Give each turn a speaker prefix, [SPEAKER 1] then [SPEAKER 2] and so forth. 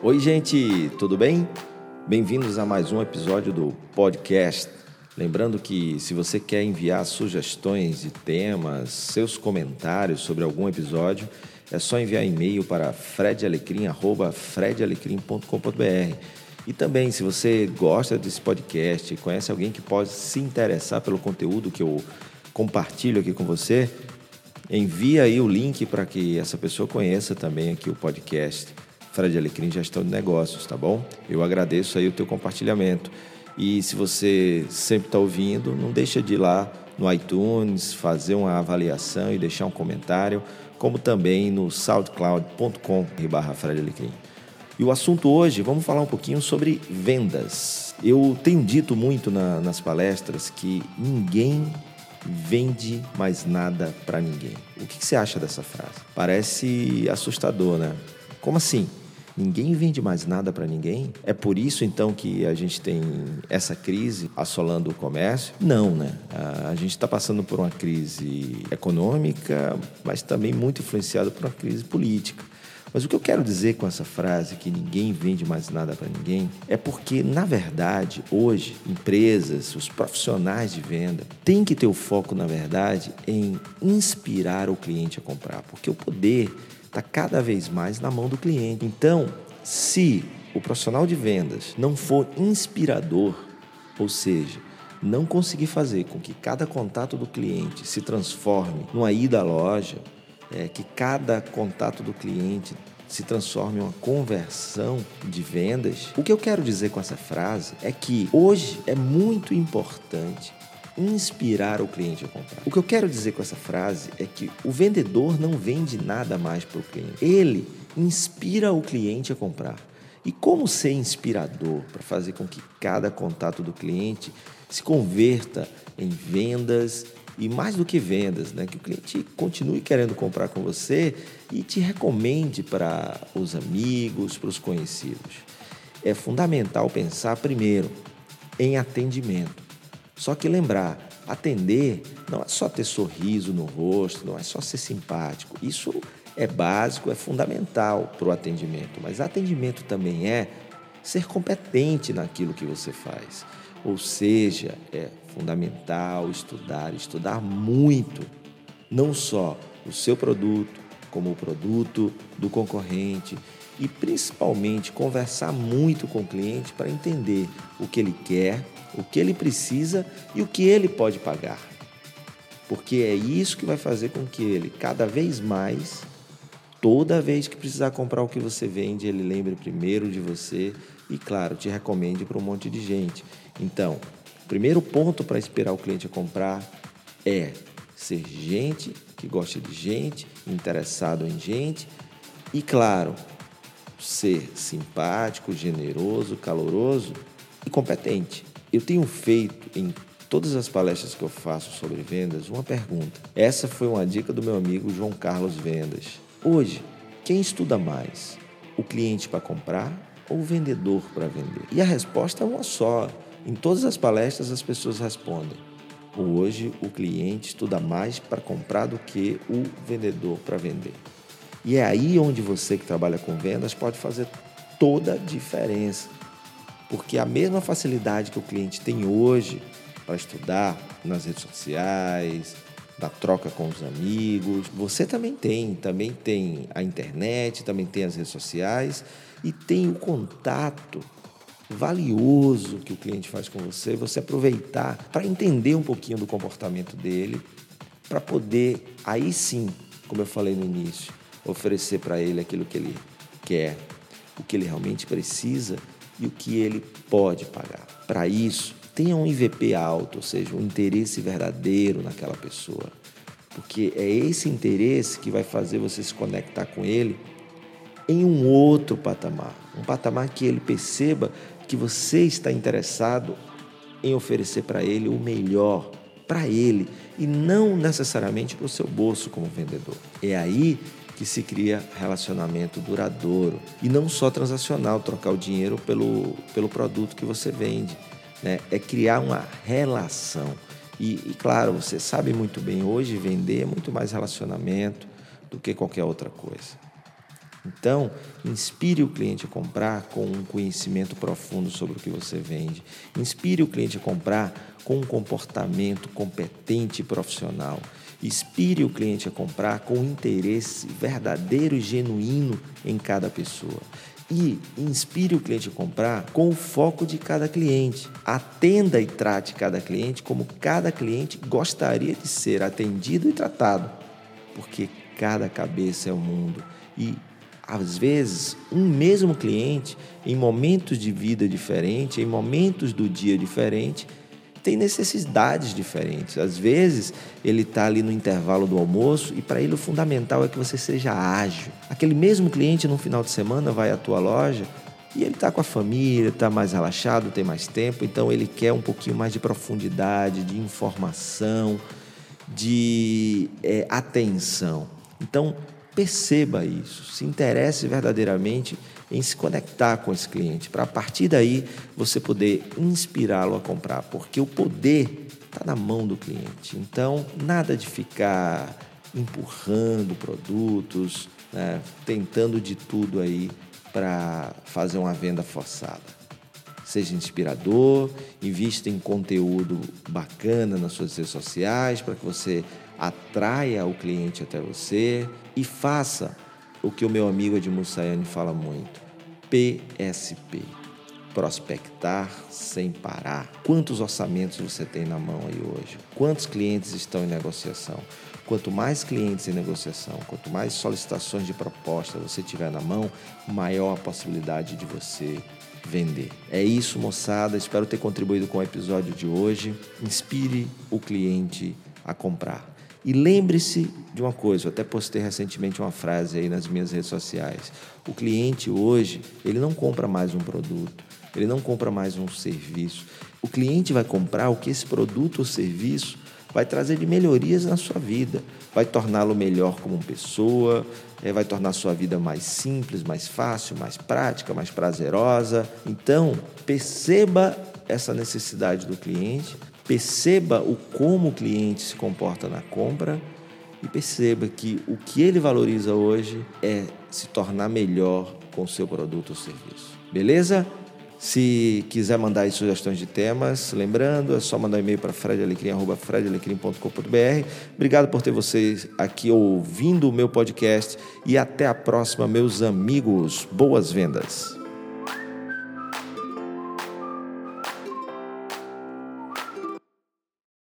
[SPEAKER 1] Oi, gente, tudo bem? Bem-vindos a mais um episódio do podcast. Lembrando que se você quer enviar sugestões de temas, seus comentários sobre algum episódio, é só enviar e-mail para fredalecrim@fredalecrim.com.br. E também, se você gosta desse podcast, conhece alguém que pode se interessar pelo conteúdo que eu compartilho aqui com você, envia aí o link para que essa pessoa conheça também aqui o podcast Fred Alecrim Gestão de Negócios, tá bom? Eu agradeço aí o teu compartilhamento. E se você sempre está ouvindo, não deixa de ir lá no iTunes, fazer uma avaliação e deixar um comentário, como também no soundcloud.com.br Fred Alecrim. E o assunto hoje, vamos falar um pouquinho sobre vendas. Eu tenho dito muito na, nas palestras que ninguém vende mais nada para ninguém. O que, que você acha dessa frase? Parece assustador, né? Como assim? Ninguém vende mais nada para ninguém? É por isso então que a gente tem essa crise assolando o comércio? Não, né? A gente está passando por uma crise econômica, mas também muito influenciada por uma crise política. Mas o que eu quero dizer com essa frase, que ninguém vende mais nada para ninguém, é porque, na verdade, hoje, empresas, os profissionais de venda, têm que ter o foco, na verdade, em inspirar o cliente a comprar, porque o poder está cada vez mais na mão do cliente. Então, se o profissional de vendas não for inspirador, ou seja, não conseguir fazer com que cada contato do cliente se transforme numa ida à loja, é, que cada contato do cliente se transforme em uma conversão de vendas. O que eu quero dizer com essa frase é que hoje é muito importante inspirar o cliente a comprar. O que eu quero dizer com essa frase é que o vendedor não vende nada mais para o cliente. Ele inspira o cliente a comprar. E como ser inspirador para fazer com que cada contato do cliente se converta em vendas e mais do que vendas, né? que o cliente continue querendo comprar com você e te recomende para os amigos, para os conhecidos. É fundamental pensar primeiro em atendimento. Só que lembrar, atender não é só ter sorriso no rosto, não é só ser simpático. Isso é básico, é fundamental para o atendimento, mas atendimento também é ser competente naquilo que você faz. Ou seja, é fundamental estudar, estudar muito, não só o seu produto, como o produto do concorrente e principalmente conversar muito com o cliente para entender o que ele quer, o que ele precisa e o que ele pode pagar. Porque é isso que vai fazer com que ele, cada vez mais, toda vez que precisar comprar o que você vende, ele lembre primeiro de você e, claro, te recomende para um monte de gente. Então, o primeiro ponto para esperar o cliente a comprar é ser gente que gosta de gente, interessado em gente e, claro, ser simpático, generoso, caloroso e competente. Eu tenho feito em todas as palestras que eu faço sobre vendas uma pergunta. Essa foi uma dica do meu amigo João Carlos Vendas. Hoje, quem estuda mais? O cliente para comprar ou o vendedor para vender? E a resposta é uma só. Em todas as palestras as pessoas respondem. Hoje o cliente estuda mais para comprar do que o vendedor para vender. E é aí onde você que trabalha com vendas pode fazer toda a diferença. Porque a mesma facilidade que o cliente tem hoje para estudar nas redes sociais, da troca com os amigos, você também tem. Também tem a internet, também tem as redes sociais e tem o contato valioso que o cliente faz com você, você aproveitar para entender um pouquinho do comportamento dele, para poder, aí sim, como eu falei no início, oferecer para ele aquilo que ele quer, o que ele realmente precisa e o que ele pode pagar. Para isso, tenha um IVP alto, ou seja, um interesse verdadeiro naquela pessoa. Porque é esse interesse que vai fazer você se conectar com ele em um outro patamar. Um patamar que ele perceba que você está interessado em oferecer para ele o melhor para ele e não necessariamente para o seu bolso como vendedor. É aí que se cria relacionamento duradouro e não só transacional, trocar o dinheiro pelo, pelo produto que você vende. Né? É criar uma relação. E, e, claro, você sabe muito bem, hoje vender é muito mais relacionamento do que qualquer outra coisa. Então, inspire o cliente a comprar com um conhecimento profundo sobre o que você vende. Inspire o cliente a comprar com um comportamento competente e profissional. Inspire o cliente a comprar com interesse verdadeiro e genuíno em cada pessoa. E inspire o cliente a comprar com o foco de cada cliente. Atenda e trate cada cliente como cada cliente gostaria de ser atendido e tratado. Porque cada cabeça é um mundo. E às vezes, um mesmo cliente, em momentos de vida diferentes, em momentos do dia diferente, tem necessidades diferentes. Às vezes, ele está ali no intervalo do almoço e para ele o fundamental é que você seja ágil. Aquele mesmo cliente no final de semana vai à tua loja e ele está com a família, está mais relaxado, tem mais tempo, então ele quer um pouquinho mais de profundidade, de informação, de é, atenção. Então, Perceba isso, se interesse verdadeiramente em se conectar com esse cliente, para a partir daí você poder inspirá-lo a comprar, porque o poder está na mão do cliente. Então, nada de ficar empurrando produtos, né, tentando de tudo aí para fazer uma venda forçada. Seja inspirador, invista em conteúdo bacana nas suas redes sociais para que você atraia o cliente até você e faça o que o meu amigo Edmundo Sayane fala muito: PSP. Prospectar sem parar. Quantos orçamentos você tem na mão aí hoje? Quantos clientes estão em negociação? Quanto mais clientes em negociação, quanto mais solicitações de proposta você tiver na mão, maior a possibilidade de você vender. É isso, moçada. Espero ter contribuído com o episódio de hoje. Inspire o cliente a comprar. E lembre-se de uma coisa, eu até postei recentemente uma frase aí nas minhas redes sociais. O cliente hoje, ele não compra mais um produto, ele não compra mais um serviço. O cliente vai comprar o que esse produto ou serviço vai trazer de melhorias na sua vida, vai torná-lo melhor como pessoa, eh, vai tornar a sua vida mais simples, mais fácil, mais prática, mais prazerosa. Então, perceba essa necessidade do cliente, Perceba o como o cliente se comporta na compra e perceba que o que ele valoriza hoje é se tornar melhor com o seu produto ou serviço. Beleza? Se quiser mandar sugestões de temas, lembrando, é só mandar um e-mail para fredalecrim.com.br. Obrigado por ter vocês aqui ouvindo o meu podcast e até a próxima, meus amigos. Boas vendas!